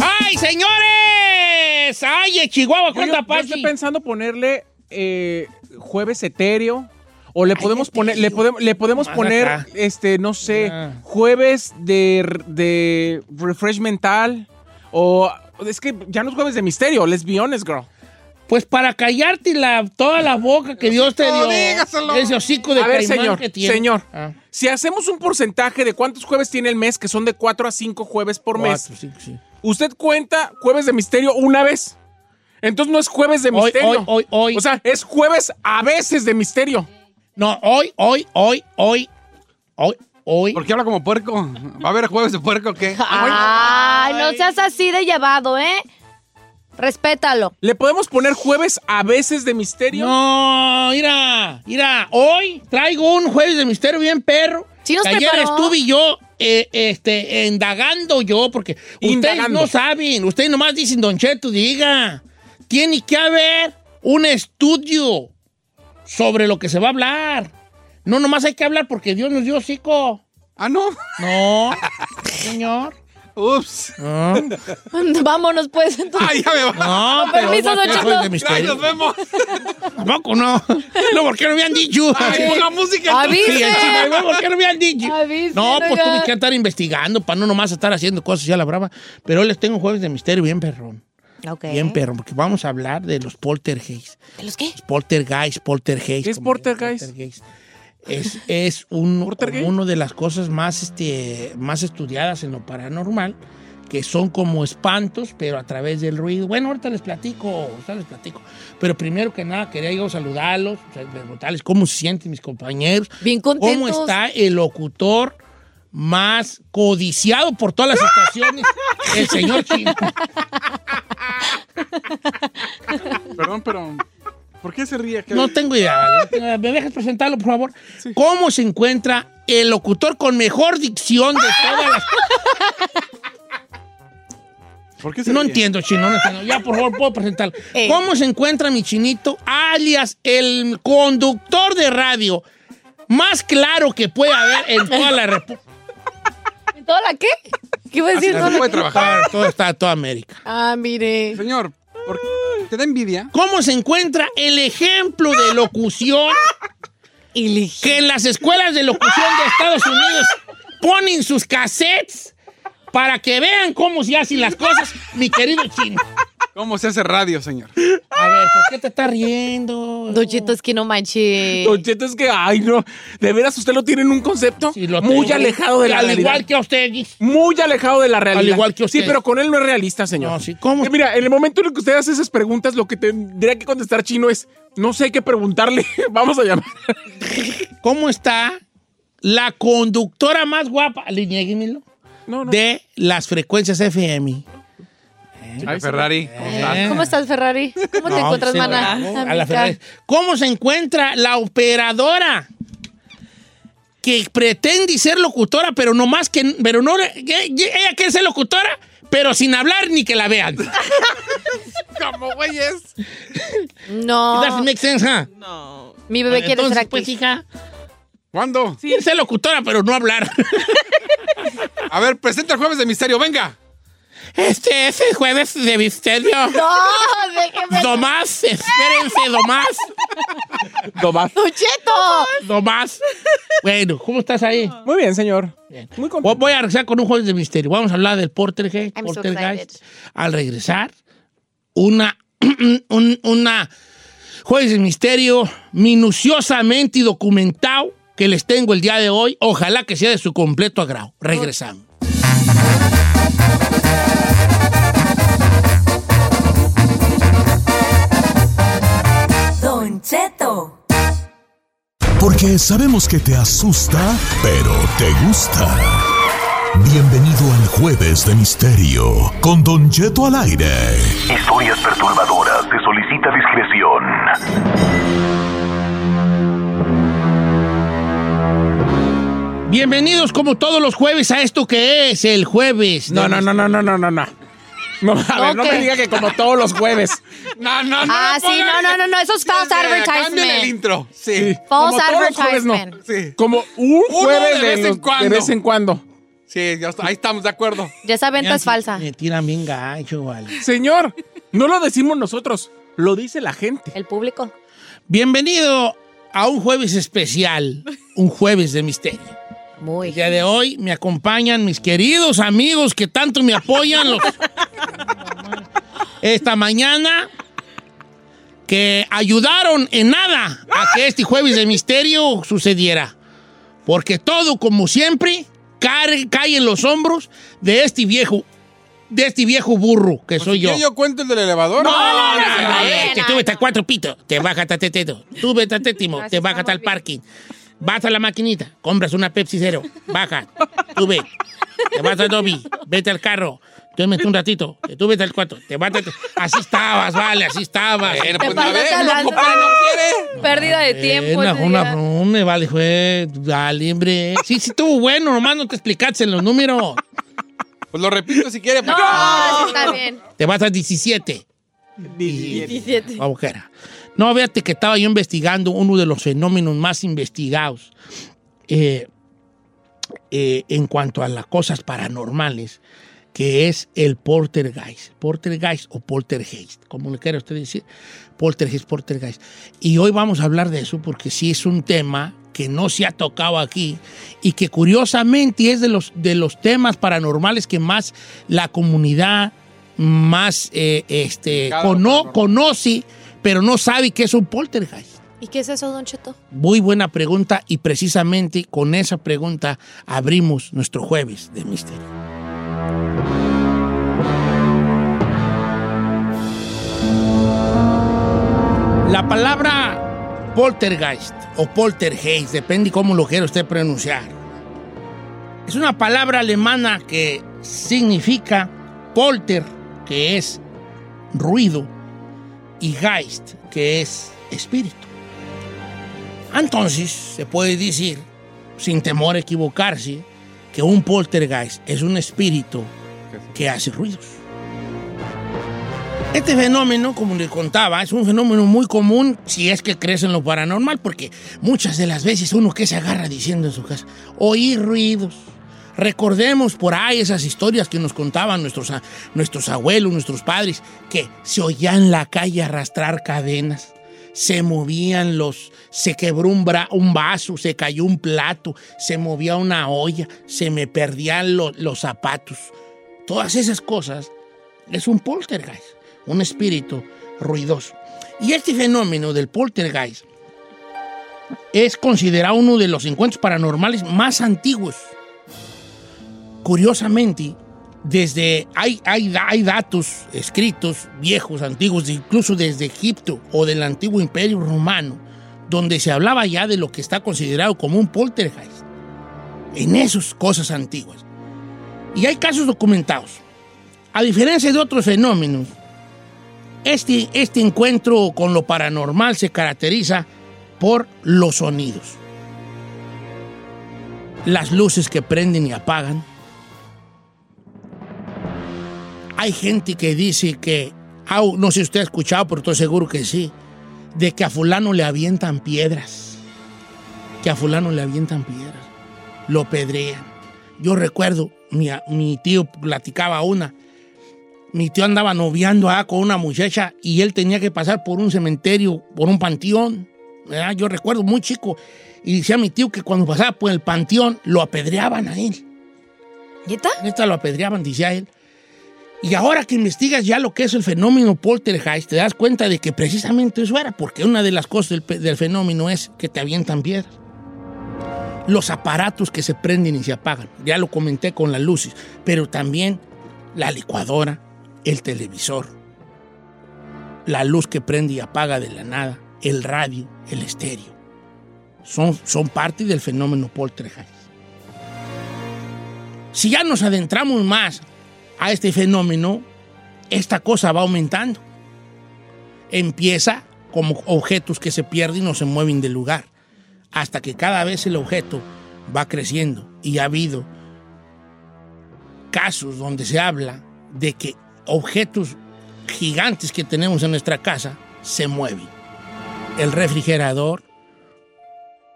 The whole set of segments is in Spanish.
¡Ay, señores! ¡Ay, Chihuahua, Yo, cuánta yo- yo paz! estoy pensando ponerle eh, jueves etéreo. O le podemos poner, le podemos, le podemos Más poner, acá. este, no sé, jueves de, de refresh mental. O es que ya no es jueves de misterio, let's be honest, girl. Pues para callarte la, toda la boca que Dios te dio. dígaselo. Ese hocico de A ver, señor, que tiene. señor. Ah, Si hacemos un porcentaje de cuántos jueves tiene el mes, que son de 4 a 5 jueves por mes, cinco, sí. usted cuenta jueves de misterio una vez. Entonces no es jueves de Hoy, misterio. hoy, hoy, hoy. O sea, es jueves a veces de misterio. No, hoy, hoy, hoy, hoy, hoy, hoy. ¿Por qué habla como puerco? ¿Va a haber jueves de puerco o qué? Ay, no seas así de llevado, ¿eh? Respétalo. ¿Le podemos poner jueves a veces de misterio? No, mira, mira, hoy traigo un jueves de misterio bien perro. Sí nos Que Ayer preparó. estuve yo, eh, este, indagando yo, porque ustedes no saben, ustedes nomás dicen, Don Cheto, diga, tiene que haber un estudio sobre lo que se va a hablar. No, nomás hay que hablar porque Dios nos dio hocico. Ah, no. No, señor. Ups. No, Vámonos, pues, entonces. Ay, ya me va. no pero permiso, Don Cheto. Ay, nos vemos. Tampoco no. No, porque no me han dicho. Ay, ponga música. Avise. Sí, el chino, güey, ¿por qué no me han dicho? Avisen, no, pues oiga. tuve que estar investigando para no nomás estar haciendo cosas ya la brava. Pero hoy les tengo un jueves de misterio bien perrón. Bien perrón, porque vamos a hablar de los poltergeist. ¿De los qué? Los poltergeist, poltergeist. ¿Qué es poltergeist? poltergeist. Es, es un, ¿Poltergeist? una de las cosas más, este, más estudiadas en lo paranormal, que son como espantos, pero a través del ruido. Bueno, ahorita les platico, ahorita les platico. Pero primero que nada, quería yo saludarlos, preguntarles cómo se sienten mis compañeros. Bien ¿Cómo contentos. está el locutor más codiciado por todas las estaciones? el señor Chino. Perdón, pero. ¿Por qué se ríe? No tengo idea. ¿vale? ¿Me dejas presentarlo, por favor? ¿Cómo se encuentra el locutor con mejor dicción de todas las... ¿Por qué se No ríe? entiendo, chino, no entiendo. Ya, por favor, puedo presentarlo. Eh. ¿Cómo se encuentra mi chinito, alias el conductor de radio más claro que puede haber en toda la República? ¿Toda la qué? ¿Qué iba a decir? Así Toda la- puede trabajar. Todo está toda América. Ah, mire. Señor, ¿por qué te da envidia? ¿Cómo se encuentra el ejemplo de locución que en las escuelas de locución de Estados Unidos ponen sus cassettes para que vean cómo se hacen las cosas, mi querido chino? ¿Cómo se hace radio, señor? A ver, ¿por qué te estás riendo? Don Cheto, es que no manche. Don Cheto, es que, ay, no. ¿De veras usted lo tiene en un concepto? Sí, lo muy tengo. alejado de la Al realidad. igual que a ustedes. Muy alejado de la realidad. igual que usted. Sí, pero con él no es realista, señor. No, sí, ¿cómo? Que mira, en el momento en el que usted hace esas preguntas, lo que tendría que contestar chino es, no sé qué preguntarle. Vamos a llamar. ¿Cómo está la conductora más guapa, alinéguemelo, No, no. de las frecuencias FM? Chica Ferrari. ¿cómo estás? ¿Cómo estás, Ferrari? ¿Cómo te No, encuentras, sí, mana? a la. Ferrari. ¿Cómo se encuentra la operadora que pretende ser locutora, pero no más que, pero no, ella quiere ser locutora, pero sin hablar ni que la vean? ¿Cómo, güeyes? No. Doesn't make sense, huh? Mi bebé quiere ser Entonces, actriz. pues, hija, ¿Cuándo? quiere ser locutora, pero no hablar. A ver, presenta el jueves de misterio, venga. Este es el jueves de misterio. No, déjeme. Domás, espérense, Domás. Tomás. Don Cheto. Domás. Bueno, ¿cómo estás ahí? Muy bien, señor. Bien. Muy contento. voy a regresar con un jueves de misterio. Vamos a hablar del Portergeist. I'm so Portergeist. Al regresar, una, un- una jueves de misterio minuciosamente documentado que les tengo el día de hoy. Ojalá que sea de su completo agrado. Regresamos. Cheto. Porque sabemos que te asusta, pero te gusta. Bienvenido al Jueves de Misterio con Don Cheto al aire. Historias perturbadoras. Se solicita discreción. Bienvenidos como todos los jueves a esto que es el jueves. No, no, no, no, no, no, no, no. No, a ver, no me diga que como todos los jueves. No, no, no. Ah, sí, no, no, no, no, eso es false Cámbiale el advertisement. intro. Sí. False Como todos los jueves, no. advertisement. Sí. Como un jueves de vez en los- cuando. de vez en cuando. Sí, ya está- ahí estamos de acuerdo. Ya esa venta Mira, es falsa. Me tiran bien gacho, vale. Señor, no lo decimos nosotros, lo dice la gente. El público. Bienvenido a un jueves especial, un jueves de misterio. Muy. El día de hoy me acompañan mis queridos amigos que tanto me apoyan. los- Esta mañana que ayudaron en nada a que este jueves de misterio sucediera. Porque todo, como siempre, cae, cae en los hombros de este viejo, de este viejo burro que soy yo. ¿Qué yo cuento el del elevador? No, no, no, no, está no, no, tú vete no. a cuatro pitos, te bajas a teteto. Tú vete a tétimo, te bajas estamos al bien. parking. Vas a la maquinita, compras una Pepsi Cero, baja, tú ve. Te vas a Dobby, vete al carro. Tú metes un ratito, que tú vete al cuarto, te vas a... Así estabas, vale, así estabas. Bueno, pues a ver, no, compadre, no quiere. Pérdida de tiempo. Una, una, vale, fue, dale, hombre. Sí, sí, estuvo bueno, nomás no te explicaste en los números. Pues lo repito si quiere. No, porque- sí está bien. Te vas a 17. 17. Como quiera. No, fíjate que estaba yo investigando uno de los fenómenos más investigados eh, eh, en cuanto a las cosas paranormales, que es el poltergeist. Poltergeist o poltergeist, como le quiera usted decir. Poltergeist, poltergeist. Y hoy vamos a hablar de eso porque sí es un tema que no se ha tocado aquí y que curiosamente es de los, de los temas paranormales que más la comunidad más eh, este, cono- conoce, pero no sabe qué es un poltergeist. ¿Y qué es eso, Don Cheto? Muy buena pregunta y precisamente con esa pregunta abrimos nuestro jueves de misterio. La palabra poltergeist o poltergeist, depende cómo lo quiera usted pronunciar, es una palabra alemana que significa polter, que es ruido, y geist, que es espíritu. Entonces, se puede decir, sin temor a equivocarse, que un poltergeist es un espíritu que hace ruidos. Este fenómeno, como le contaba, es un fenómeno muy común si es que crees en lo paranormal, porque muchas de las veces uno que se agarra diciendo en su casa, oír ruidos. Recordemos por ahí esas historias que nos contaban nuestros, nuestros abuelos, nuestros padres, que se oía en la calle arrastrar cadenas, se movían los, se quebró un, un vaso, se cayó un plato, se movía una olla, se me perdían lo- los zapatos. Todas esas cosas es un poltergeist, un espíritu ruidoso. Y este fenómeno del poltergeist es considerado uno de los encuentros paranormales más antiguos. Curiosamente, desde hay, hay, hay datos escritos viejos, antiguos, incluso desde Egipto o del antiguo imperio romano, donde se hablaba ya de lo que está considerado como un poltergeist. En esas cosas antiguas. Y hay casos documentados. A diferencia de otros fenómenos, este, este encuentro con lo paranormal se caracteriza por los sonidos. Las luces que prenden y apagan. Hay gente que dice que, au, no sé si usted ha escuchado, pero estoy seguro que sí, de que a fulano le avientan piedras. Que a fulano le avientan piedras. Lo pedrean. Yo recuerdo, mi, mi tío platicaba una, mi tío andaba noviando ah, con una muchacha y él tenía que pasar por un cementerio, por un panteón. ¿verdad? Yo recuerdo muy chico y decía mi tío que cuando pasaba por el panteón lo apedreaban a él. ¿Neta? Neta lo apedreaban, decía él. Y ahora que investigas ya lo que es el fenómeno poltergeist, te das cuenta de que precisamente eso era, porque una de las cosas del, fenómeno es que te avientan piedras. Los aparatos que se prenden y se apagan, ya lo comenté con las luces, pero también la licuadora, el televisor, la luz que prende y apaga de la nada, el radio, el estéreo, son, son parte del fenómeno poltergeist. Si ya nos adentramos más a este fenómeno, esta cosa va aumentando. Empieza como objetos que se pierden o se mueven del lugar, hasta que cada vez el objeto va creciendo. Y ha habido casos donde se habla de que objetos gigantes que tenemos en nuestra casa se mueven. El refrigerador,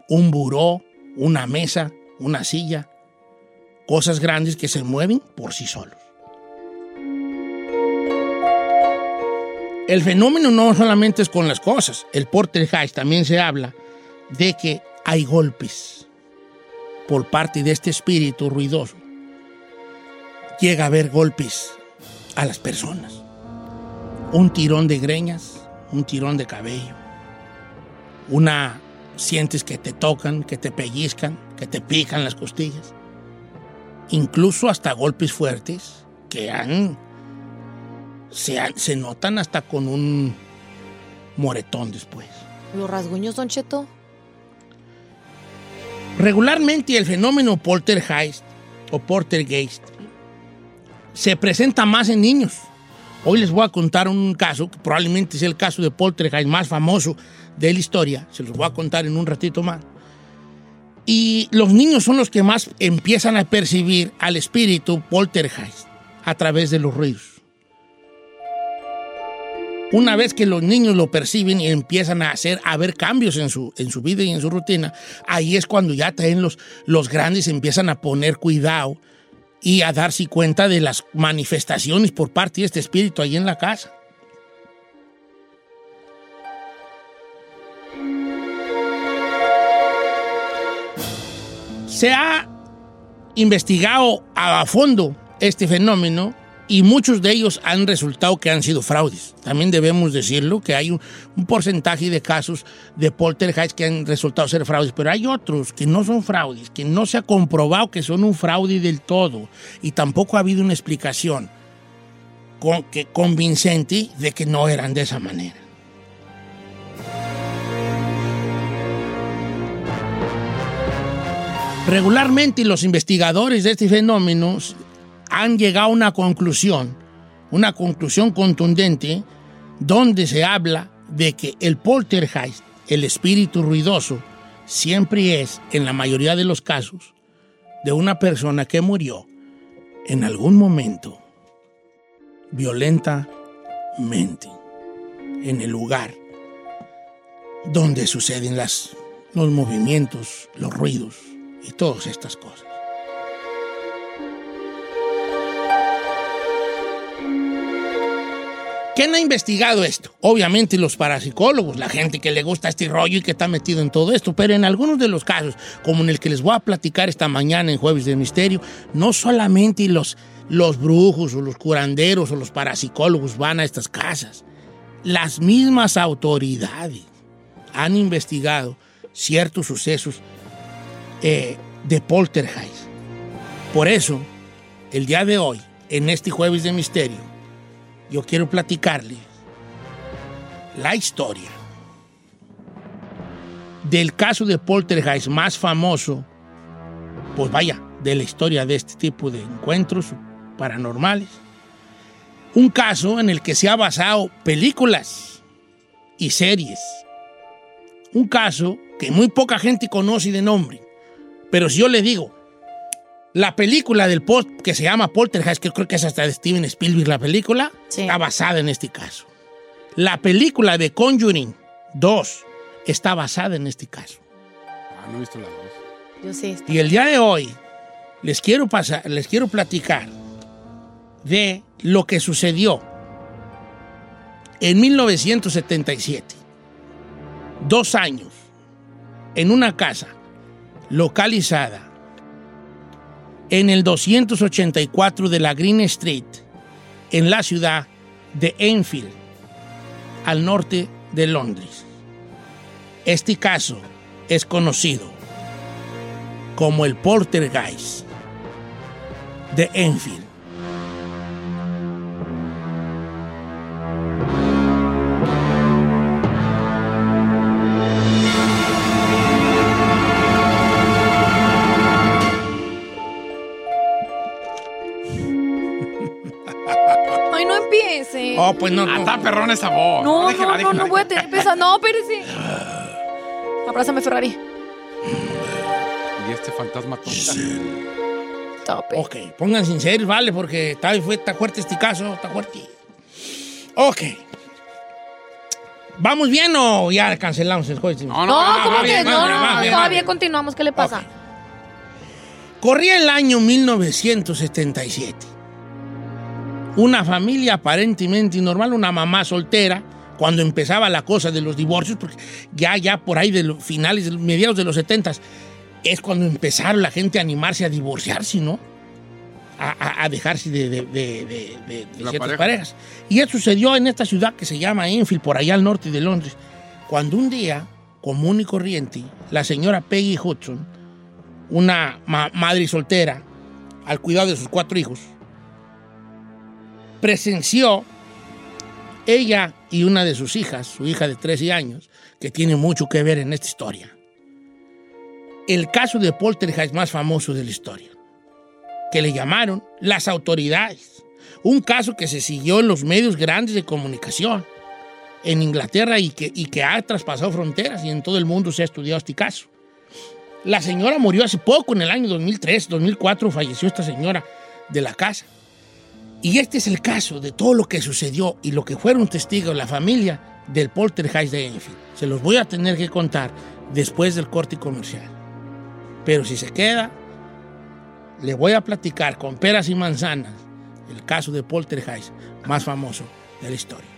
un buró, una mesa, una silla, cosas grandes que se mueven por sí solos. El fenómeno no solamente es con las cosas, el poltergeist también se habla de que hay golpes por parte de este espíritu ruidoso. Llega a haber golpes a las personas. Un tirón de greñas, un tirón de cabello. Una sientes que te tocan, que te pellizcan, que te pican las costillas. Incluso hasta golpes fuertes que han se, notan hasta con un moretón después. ¿Los rasguños, Don Cheto? Regularmente el fenómeno poltergeist o poltergeist se presenta más en niños. Hoy les voy a contar un caso, que probablemente sea el caso de poltergeist más famoso de la historia. Se los voy a contar en un ratito más. Y los niños son los que más empiezan a percibir al espíritu poltergeist a través de los ruidos. Una vez que los niños lo perciben y empiezan a hacer, a ver cambios en su, en su vida y en su rutina, ahí es cuando ya también los, los grandes empiezan a poner cuidado y a darse cuenta de las manifestaciones por parte de este espíritu ahí en la casa. Se ha investigado a fondo este fenómeno y muchos de ellos han resultado que han sido fraudes. También debemos decirlo, que hay un, porcentaje de casos de poltergeist que han resultado ser fraudes, pero hay otros que no son fraudes, que no se ha comprobado que son un fraude del todo y tampoco ha habido una explicación con, que, convincente de que no eran de esa manera. Regularmente los investigadores de este fenómeno han llegado a una conclusión, una conclusión contundente, donde se habla de que el poltergeist, el espíritu ruidoso, siempre es, en la mayoría de los casos, de una persona que murió en algún momento violentamente en el lugar donde suceden los movimientos, los ruidos y todas estas cosas. ¿Quién ha investigado esto? Obviamente los parapsicólogos, la gente que le gusta este rollo y que está metido en todo esto, pero en algunos de los casos, como en el que les voy a platicar esta mañana en Jueves de Misterio, no solamente los, los brujos o los curanderos o los parapsicólogos van a estas casas, las mismas autoridades han investigado ciertos sucesos eh, de poltergeist. Por eso, el día de hoy, en este Jueves de Misterio, yo quiero platicarles la historia del caso de poltergeist más famoso, pues vaya, de la historia de este tipo de encuentros paranormales. Un caso en el que se ha basado películas y series. Un caso que muy poca gente conoce de nombre. Pero si yo le digo, la película del post que se llama Poltergeist, que creo que es hasta de Steven Spielberg la película, Sí. está basada en este caso. La película de Conjuring 2 está basada en este caso. Ah, no he visto la dos. Yo sí. Y el día de hoy les quiero pasar, les quiero platicar de lo que sucedió en 1977. Dos años en una casa localizada en el 284 de la Green Street, en la ciudad de Enfield, al norte de Londres. Este caso es conocido como el Poltergeist de Enfield. Pues no, no. Está perrón esa voz. no, déjela, no, no, déjela, no voy a tener pesa. No, espérese. Abrázame, Ferrari. Y este fantasma tonta. Stop it. Ok, pónganse en serio, vale, porque está, fue, está fuerte este caso, está fuerte. Ok. ¿Vamos bien o ya cancelamos el jueves? No, No, va, ¿cómo va que bien, no? No, no, todavía continuamos. ¿Qué le pasa? Corría el año 1977. Una familia aparentemente normal, una mamá soltera, cuando empezaba la cosa de los divorcios, porque ya, ya por ahí de los finales, de los- mediados de los 70 es cuando empezaron la gente a animarse a divorciarse, ¿no? A, a- a dejarse de, ciertas pareja. parejas. Y eso sucedió en esta ciudad que se llama Enfield, por allá al norte de Londres, cuando un día, común y corriente, la señora Peggy Hudson, una ma- madre soltera al cuidado de sus cuatro hijos, presenció ella y una de sus hijas, su hija de 13 años, que tiene mucho que ver en esta historia. El caso de poltergeist más famoso de la historia, que le llamaron las autoridades. Un caso que se siguió en los medios grandes de comunicación en Inglaterra y que, y que ha traspasado fronteras y en todo el mundo se ha estudiado este caso. La señora murió hace poco, en el año 2003, 2004, falleció esta señora de la casa. Y este es el caso de todo lo que sucedió y lo que fueron testigos la familia del poltergeist de Enfield. Se los voy a tener que contar después del corte comercial. Pero si se queda, le voy a platicar con peras y manzanas el caso de poltergeist más famoso de la historia.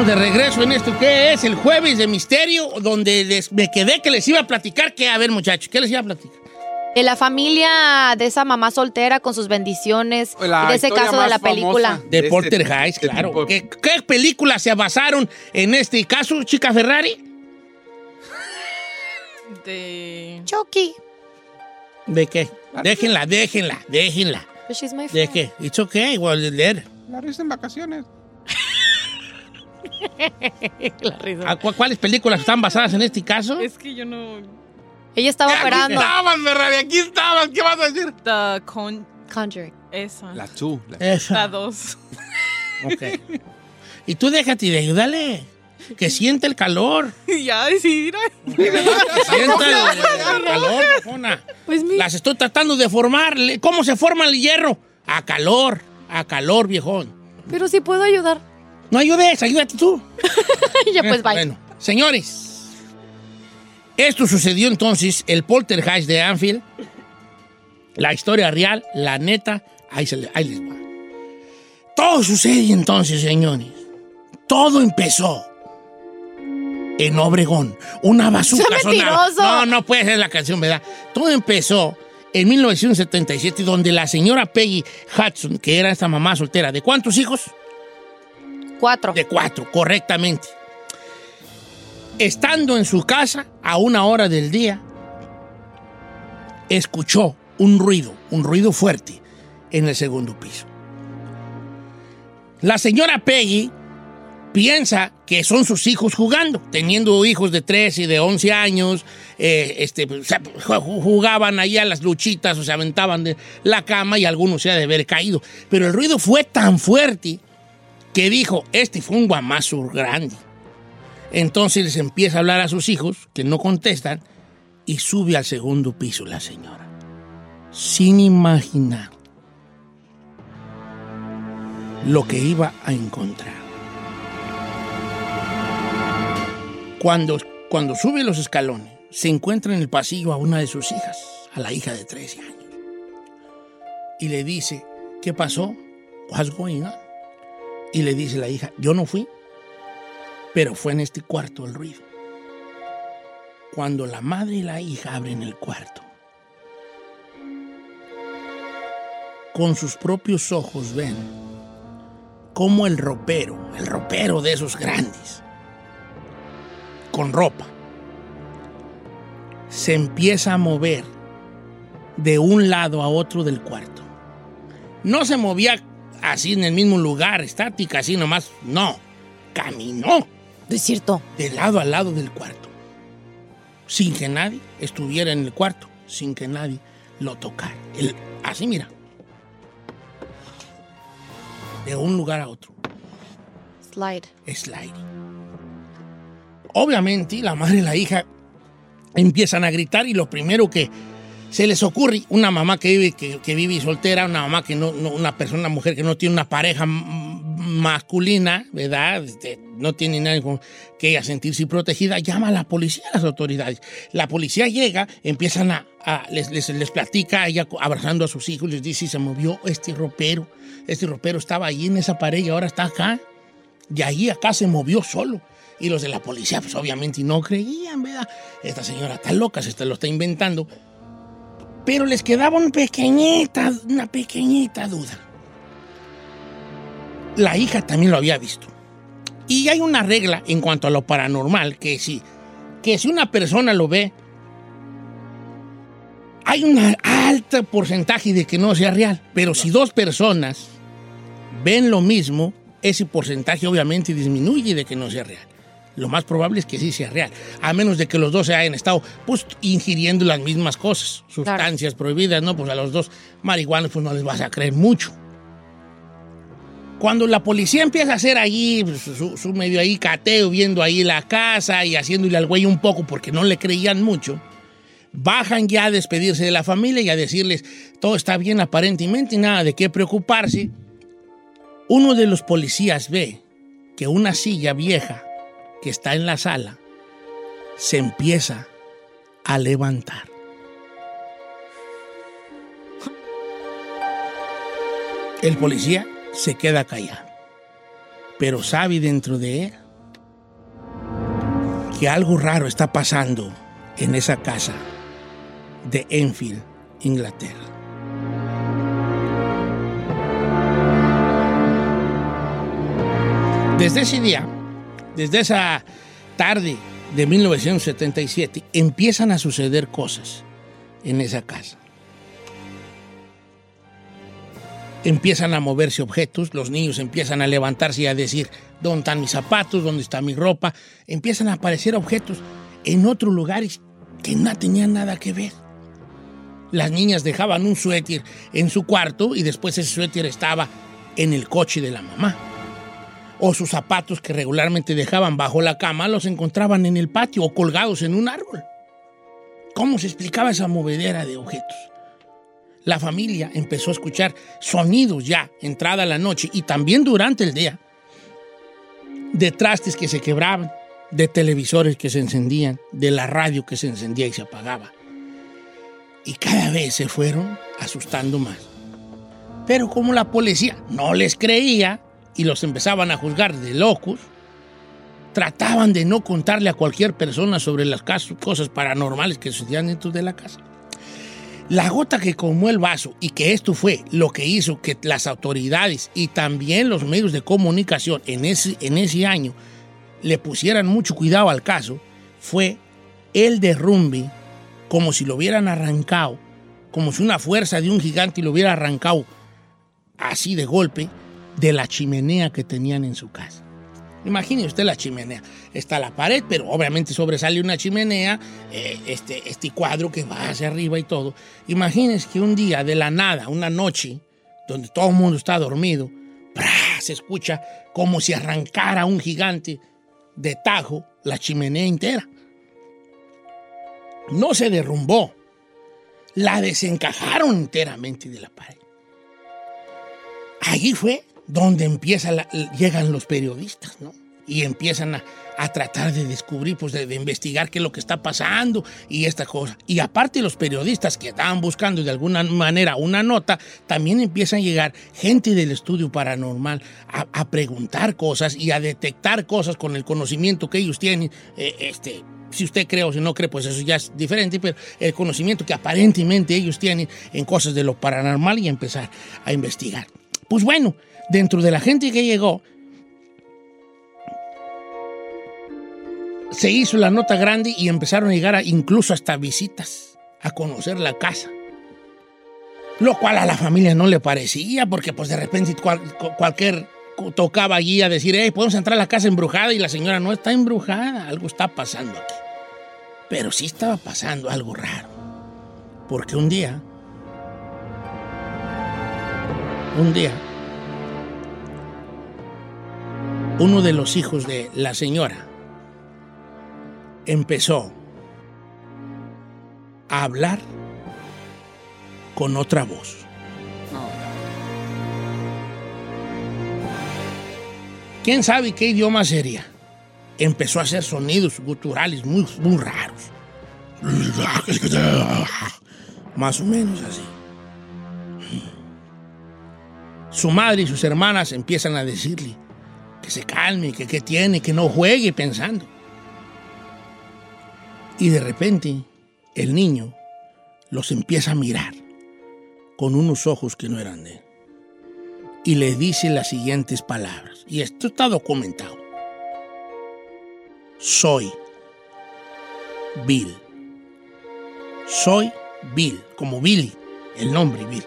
Estamos de regreso en esto que es el jueves de misterio, donde les- me quedé que les iba a platicar que, a ver muchachos, ¿qué les iba a platicar? De la familia de esa mamá soltera con sus bendiciones. La y de ese caso de la película. De Este- Porter Heights, este claro. ¿Qué, qué películas se basaron en este caso, chica Ferrari? De. Chucky. ¿De qué? Déjenla, déjenla, déjenla. But she's my ¿De qué? It's okay, well, leer. La risa en vacaciones. La risa. ¿A cu- ¿Cuáles películas están basadas en este caso? Es que yo no. Ella estaba Aquí operando. estabas, Ferrari, aquí estabas. ¿Qué vas a decir? The Con. Conjuring. Esa. La tú. la- Esa. La dos. Ok. Y tú déjate de ayudarle. Que siente el calor. ya, sí, mira. Sienta el, el calor, viejona. Pues mi. Las estoy tratando de formar. ¿Cómo se forma el hierro? A calor, a calor, viejón. Pero sí puedo ayudar. No ayudes, ayúdate tú. ya pues bye. Bueno, señores, esto sucedió entonces, el poltergeist de Anfield, la historia real, la neta, ahí, se le- ahí les va. Todo sucede entonces, señores. Todo empezó en Obregón. Una bazooka ¡Sea sonaba. mentiroso! No, no puede ser la canción, ¿verdad? Todo empezó en 1977, donde la señora Peggy Hudson, que era esta mamá soltera, ¿de cuántos hijos? Cuatro. De cuatro, correctamente. Estando en su casa a una hora del día, escuchó un ruido, un ruido fuerte en el segundo piso. La señora Peggy piensa que son sus hijos jugando, teniendo hijos de 3 y de 11 años, eh, este, ju- jugaban ahí a las luchitas o se aventaban de la cama y algunos se ha de haber caído. Pero el ruido fue tan fuerte que dijo, este fue un guamazo grande. Entonces les empieza a hablar a sus hijos, que no contestan, y sube al segundo piso la señora, sin imaginar lo que iba a encontrar. Cuando, cuando sube los escalones, se encuentra en el pasillo a una de sus hijas, a la hija de 13 años, y le dice, ¿qué pasó? What's going on? Y le dice la hija, yo no fui, pero fue en este cuarto el ruido. Cuando la madre y la hija abren el cuarto, con sus propios ojos ven cómo el ropero, el ropero de esos grandes, con ropa, se empieza a mover de un lado a otro del cuarto. No se movía así en el mismo lugar, estática, así nomás. No, caminó. Es cierto. De lado a lado del cuarto. Sin que nadie estuviera en el cuarto, sin que nadie lo tocara. El- así mira. De un lugar a otro. Slide. Sliding. Obviamente, la madre y la hija empiezan a gritar y lo primero que se les ocurre, una mamá que vive, que, vive soltera, una mamá que no, una persona, una mujer que no tiene una pareja masculina, ¿verdad? Este, no tiene nadie con que ella sentirse protegida, llama a la policía, a las autoridades. La policía llega, empiezan a, les, les, les platica, ella abrazando a sus hijos, les dice, se movió este ropero, este ropero estaba ahí en esa pared y ahora está acá. Y ahí acá se movió solo. Y los de la policía, pues obviamente no creían, ¿verdad? Esta señora está loca, se está- lo está inventando. Pero les quedaba una pequeñita, una pequeñita duda. La hija también lo había visto. Y hay una regla en cuanto a lo paranormal, que si, que si una persona lo ve, hay un alto porcentaje de que no sea real. Pero si dos personas ven lo mismo, ese porcentaje obviamente disminuye de que no sea real. Lo más probable es que sí sea real, a menos de que los dos se hayan estado pues, ingiriendo las mismas cosas, sustancias prohibidas, ¿no? Pues a los dos marihuanos pues no les vas a creer mucho. Cuando la policía empieza a hacer ahí pues, su, su medio ahí cateo, viendo ahí la casa y haciéndole al güey un poco porque no le creían mucho, bajan ya a despedirse de la familia y a decirles todo está bien aparentemente y nada de qué preocuparse. Uno de los policías ve que una silla vieja que está en la sala se empieza a levantar. El policía se queda callado, pero sabe dentro de él que algo raro está pasando en esa casa de Enfield, Inglaterra. Desde ese día, desde esa tarde de 1977, empiezan a suceder cosas en esa casa. Empiezan a moverse objetos, los niños empiezan a levantarse y a decir, ¿dónde están mis zapatos? ¿Dónde está mi ropa? Empiezan a aparecer objetos en otros lugares que no tenían nada que ver. Las niñas dejaban un suéter en su cuarto y después ese suéter estaba en el coche de la mamá. O sus zapatos que regularmente dejaban bajo la cama los encontraban en el patio o colgados en un árbol. ¿Cómo se explicaba esa movedera de objetos? La familia empezó a escuchar sonidos ya entrada la noche y también durante el día de trastes que se quebraban, de televisores que se encendían, de la radio que se encendía y se apagaba. Y cada vez se fueron asustando más. Pero como la policía no les creía y los empezaban a juzgar de locos, trataban de no contarle a cualquier persona sobre las cosas paranormales que sucedían dentro de la casa. La gota que colmó el vaso y que esto fue lo que hizo que las autoridades y también los medios de comunicación en ese, en ese año le pusieran mucho cuidado al caso fue el derrumbe como si lo hubieran arrancado, como si una fuerza de un gigante lo hubiera arrancado así de golpe de la chimenea que tenían en su casa. Imagine usted la chimenea. Está la pared, pero obviamente sobresale una chimenea, eh, este, este cuadro que va hacia arriba y todo. Imagínese que un día de la nada, una noche, donde todo el mundo está dormido, ¡prá! se escucha como si arrancara un gigante de tajo la chimenea entera. No se derrumbó, la desencajaron enteramente de la pared. Allí fue donde empieza la- llegan los periodistas, ¿no? Y empiezan a, a tratar de descubrir, pues de, de investigar qué es lo que está pasando y esta cosa. Y aparte los periodistas que estaban buscando de alguna manera una nota, también empiezan a llegar gente del estudio paranormal a, a preguntar cosas y a detectar cosas con el conocimiento que ellos tienen. eh, este, si usted cree o si no cree, pues eso ya es diferente, pero el conocimiento que aparentemente ellos tienen en cosas de lo paranormal y empezar a investigar. Pues bueno, dentro de la gente que llegó, se hizo la nota grande y empezaron a llegar incluso hasta visitas a conocer la casa. Lo cual a la familia no le parecía, porque pues de repente cual- cu- cualquier cu- tocaba allí a decir, hey, podemos entrar a la casa embrujada y la señora no está embrujada, algo está pasando aquí. Pero sí estaba pasando algo raro, porque un día, un día, uno de los hijos de la señora empezó a hablar con otra voz. ¿Quién sabe qué idioma sería? Empezó a hacer sonidos guturales muy, muy raros. Más o menos así. Su madre y sus hermanas empiezan a decirle que se calme, que qué tiene, que no juegue pensando. Y de repente el niño los empieza a mirar con unos ojos que no eran de él. Y le dice las siguientes palabras. Y esto está documentado. Soy Bill. Soy Bill, como Billy, el nombre Bill.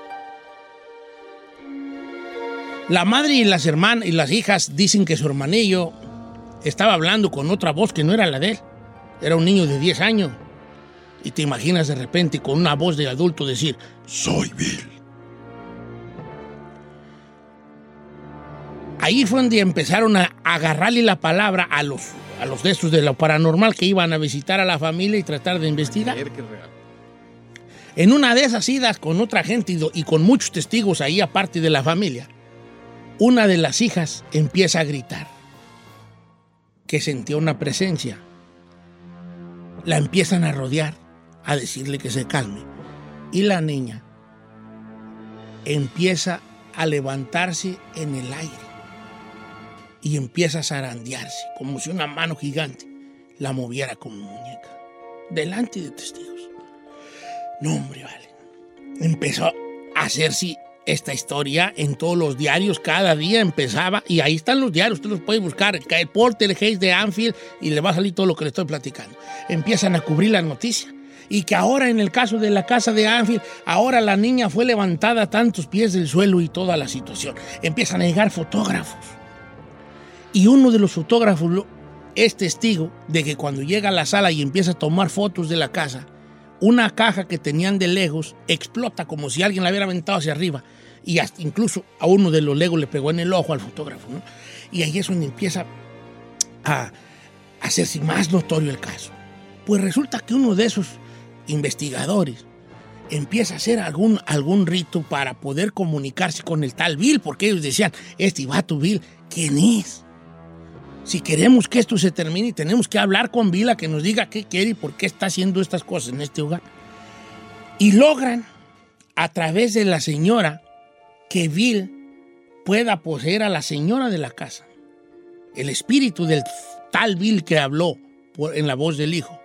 La madre y las hermanas y las hijas dicen que su hermanillo estaba hablando con otra voz que no era la de él. Era un niño de 10 años. Y te imaginas de repente con una voz de adulto decir, soy Bill. Ahí fue donde empezaron a agarrarle la palabra a los, a los de estos de lo paranormal que iban a visitar a la familia y tratar de investigar. En una de esas idas con otra gente y con muchos testigos ahí aparte de la familia, una de las hijas empieza a gritar que sentía una presencia. La empiezan a rodear, a decirle que se calme. Y la niña empieza a levantarse en el aire y empieza a zarandearse, como si una mano gigante la moviera como muñeca, delante de testigos. No, hombre, vale. Empezó a hacerse esta historia en todos los diarios, cada día empezaba, y ahí están los diarios, usted los puede buscar, el Poltergeist de Anfield, y le va a salir todo lo que le estoy platicando. Empiezan a cubrir la noticia. Y que ahora en el caso de la casa de Anfield, ahora la niña fue levantada a tantos pies del suelo y toda la situación. Empiezan a llegar fotógrafos. Y uno de los fotógrafos es testigo de que cuando llega a la sala y empieza a tomar fotos de la casa, una caja que tenían de legos explota como si alguien la hubiera aventado hacia arriba. Y hasta incluso a uno de los legos le pegó en el ojo al fotógrafo. Y ahí es donde empieza a hacerse más notorio el caso. Pues resulta que uno de esos investigadores empieza a hacer algún, algún rito para poder comunicarse con el tal Bill, porque ellos decían, este vato Bill, ¿quién es? Si queremos que esto se termine, tenemos que hablar con Bill a que nos diga qué quiere y por qué está haciendo estas cosas en este hogar. Y logran, a través de la señora, que Bill pueda poseer a la señora de la casa. El espíritu del tal Bill que habló en la voz del hijo.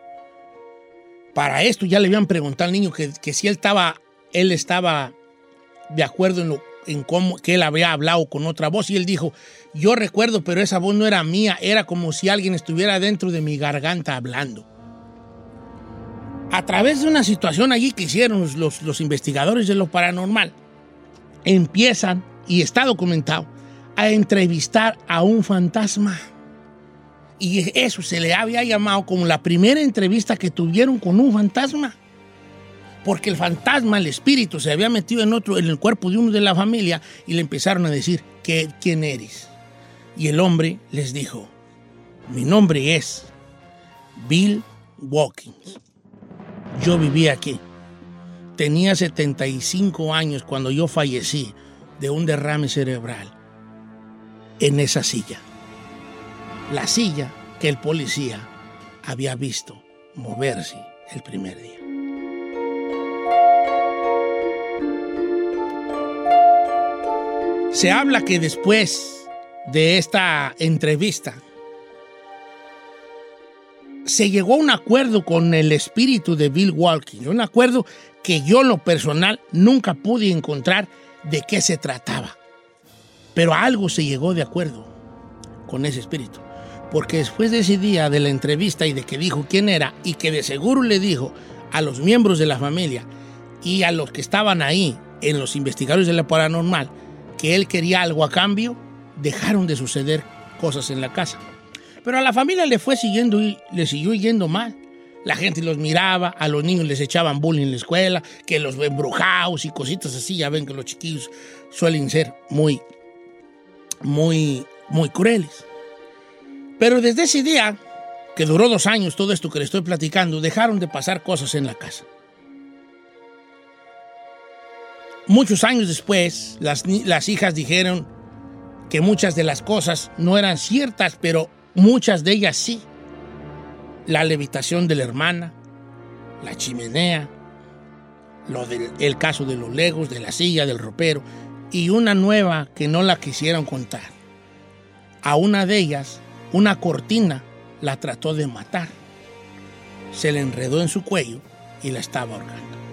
Para esto ya le habían preguntado al niño que, que si él estaba, él estaba de acuerdo en, lo, en cómo que él había hablado con otra voz y él dijo, yo recuerdo, pero esa voz no era mía, era como si alguien estuviera dentro de mi garganta hablando. A través de una situación allí que hicieron los- los, los investigadores de lo paranormal, empiezan, y está documentado, a entrevistar a un fantasma. Y eso se le había llamado como la primera entrevista que tuvieron con un fantasma. Porque el fantasma, el espíritu, se había metido en otro, en el cuerpo de uno de la familia y le empezaron a decir, ¿qué, ¿quién eres? Y el hombre les dijo, mi nombre es Bill Watkins. Yo vivía aquí. Tenía 75 años cuando yo fallecí de un derrame cerebral en esa silla. La silla que el policía había visto moverse el primer día. Se habla que después de esta entrevista se llegó a un acuerdo con el espíritu de Bill Walking, un acuerdo que yo en lo personal nunca pude encontrar de qué se trataba. Pero algo se llegó de acuerdo con ese espíritu. Porque después de ese día de la entrevista y de que dijo quién era y que de seguro le dijo a los miembros de la familia y a los que estaban ahí en los investigadores de la paranormal que él quería algo a cambio, dejaron de suceder cosas en la casa. Pero a la familia le fue siguiendo y le siguió yendo mal. La gente los miraba, a los niños les echaban bullying en la escuela, que los embrujados y cositas así. Ya ven que los chiquillos suelen ser muy, muy, muy crueles. Pero desde ese día, que duró dos años todo esto que le estoy platicando, dejaron de pasar cosas en la casa. Muchos años después, las, las hijas dijeron que muchas de las cosas no eran ciertas, pero muchas de ellas sí. La levitación de la hermana, la chimenea, el caso de los legos, de la silla, del ropero, y una nueva que no la quisieron contar. A una de ellas, una cortina la trató de matar. Se le enredó en su cuello y la estaba ahorcando.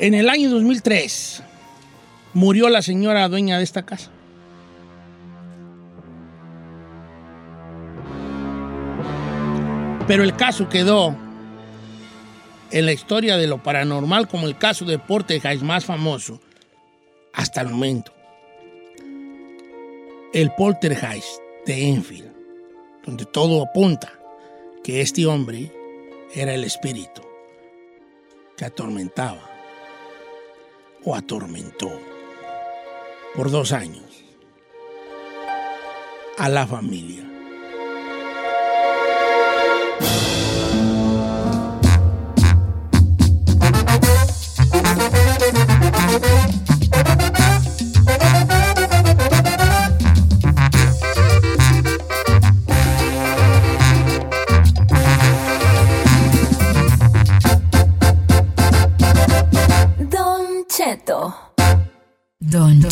En el año 2003 murió la señora dueña de esta casa. Pero el caso quedó en la historia de lo paranormal como el caso de Portegeist más famoso hasta el momento. El Poltergeist de Enfield, donde todo apunta que este hombre era el espíritu que atormentaba o atormentó por dos años a la familia.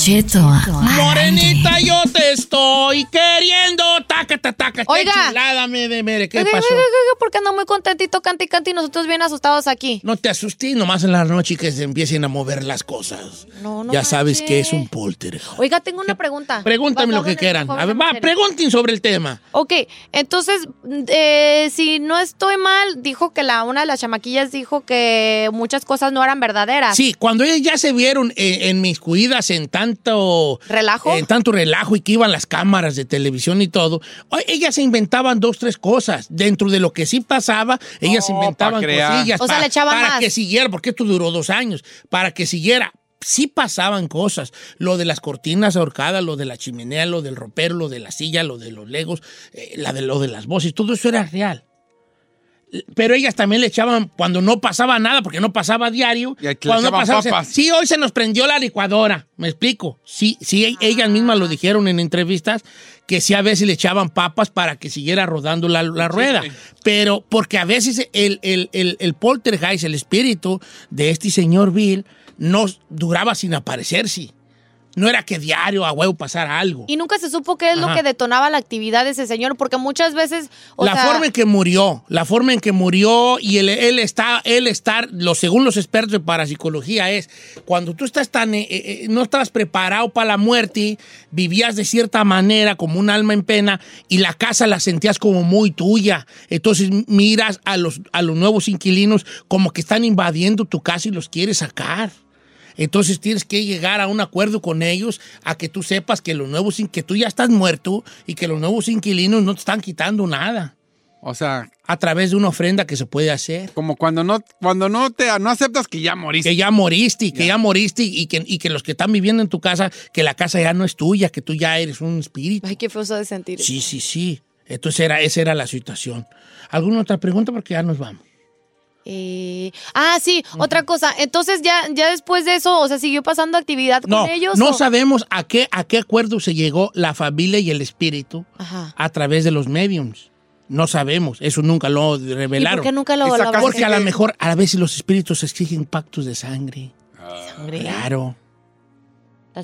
Cheto. Morenita, yo te estoy queriendo. Taca, taca, taca. Qué Oiga. chulada, me de mere. ¿Qué Oiga, pasó? oiga, oiga, porque ando muy contentito, cante y cante y nosotros bien asustados aquí. No te asustes nomás en la noche que se empiecen a mover las cosas. No, no ya sabes que es un poltergeist. Oiga, tengo una pregunta. Pregúntame lo que en quieran. A ver, va, pregunten sobre el tema. Ok, entonces, eh, si no estoy mal, dijo que la una de las chamaquillas dijo que muchas cosas no eran verdaderas. Sí, cuando ellas ya se vieron eh, enmiscuidas en tanto ¿Relajo? en tanto relajo y que iban las cámaras de televisión y todo, ellas se inventaban dos, tres cosas. Dentro de lo que sí pasaba, ellas se inventaban cosillas. O sea, pa- le echaban para más. que siguiera, porque esto duró dos años, para que siguiera. Sí pasaban cosas, lo de las cortinas ahorcadas, lo de la chimenea, lo del ropero, lo de la silla, lo de los legos, eh, la de, lo de las voces, todo eso era real. Pero ellas también le echaban cuando no pasaba nada, porque no pasaba a diario. Y aquí le cuando no pasaba, papas. sí, hoy se nos prendió la licuadora. Me explico. Sí, sí, e- ellas mismas lo dijeron en entrevistas que sí a veces le echaban papas para que siguiera rodando la, la rueda. Pero porque a veces el, el, el, el poltergeist, el espíritu de este señor Bill, no duraba sin aparecerse. No era que diario a huevo pasara algo. Y nunca se supo qué es lo que detonaba la actividad de ese señor, porque muchas veces, o la sea, forma en que murió, la forma en que murió y él, él está, él estar, lo según los expertos de parapsicología es cuando tú estás tan, eh, eh, no estabas preparado para la muerte, vivías de cierta manera como un alma en pena y la casa la sentías como muy tuya. Entonces miras a los, a los nuevos inquilinos como que están invadiendo tu casa y los quieres sacar. Entonces tienes que llegar a un acuerdo con ellos a que tú sepas que los nuevos que tú ya estás muerto y que los nuevos inquilinos no te están quitando nada. O sea, A través de una ofrenda que se puede hacer. como cuando no, cuando no te no aceptas que ya moriste. Que ya moriste, y que ya moriste y que, y que los que están viviendo en tu casa, que la casa ya no es tuya, que tú ya eres un espíritu. Ay, qué feo de sentir. Sí, sí, sí. Entonces era, esa era la situación. ¿Alguna otra pregunta? Porque ya nos vamos. Eh, ah, sí, otra cosa. Entonces ya, ya después de eso, o sea, siguió pasando actividad No, con ellos. no o- sabemos a qué, a qué acuerdo se llegó la familia y el espíritu Ajá. a través de los mediums. No sabemos, eso nunca lo revelaron. ¿Y por qué nunca lo, lo Porque a lo mejor a veces los espíritus exigen pactos de sangre. Sangre. Claro,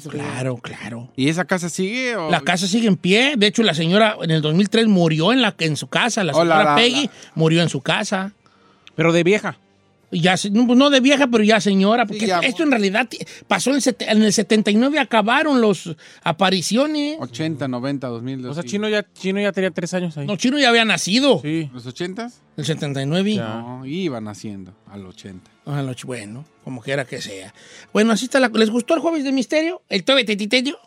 claro, claro. ¿Y esa casa sigue? O... La casa sigue en pie. De hecho, la señora en el 2003 murió en, la, en su casa. La Oh, la- señora la- Peggy la- murió en su casa. Pero de vieja. Ya, se- no, pues no de vieja, pero ya señora. Porque Sí, ya. esto en realidad pasó en el, en el 79, acabaron las apariciones. 80, 90, 2000. O sea. Chino ya, Chino ya tenía tres años ahí. No, Chino ya había nacido. Sí. ¿Los 80? El 79. Ya. No, iban haciendo al 80. Ah, no, bueno, como quiera que sea. Bueno, así está la... ¿Les gustó el Jueves de Misterio? ¿El Tueve Tetiterio?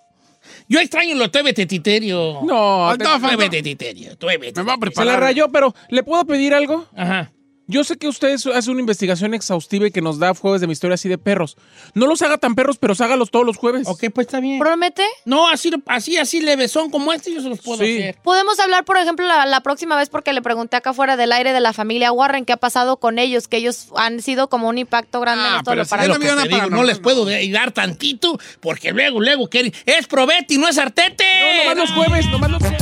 Yo extraño lo Tueve Tetiterio. No, Faltaba, te- faltaba. Tueve Tetiterio. Tueve Me va a Tetiterio. preparar. se la rayó, pero ¿le puedo pedir algo? Ajá. Yo sé que usted hace una investigación exhaustiva y que nos da jueves de mi historia así de perros. No los haga tan perros, pero hágalos todos los jueves. Ok, pues está bien. ¿Promete? No, así, así, así levesón como este yo se los puedo Sí. hacer. Podemos hablar, por ejemplo, la, la próxima vez porque le pregunté acá fuera del aire de la familia Warren qué ha pasado con ellos, que ellos han sido como un impacto grande Ah, en esto de pero si lo no no les puedo de- dar tantito porque luego, luego quieren. Es probeti, no es artete. No, nomás los jueves, nomás los jueves.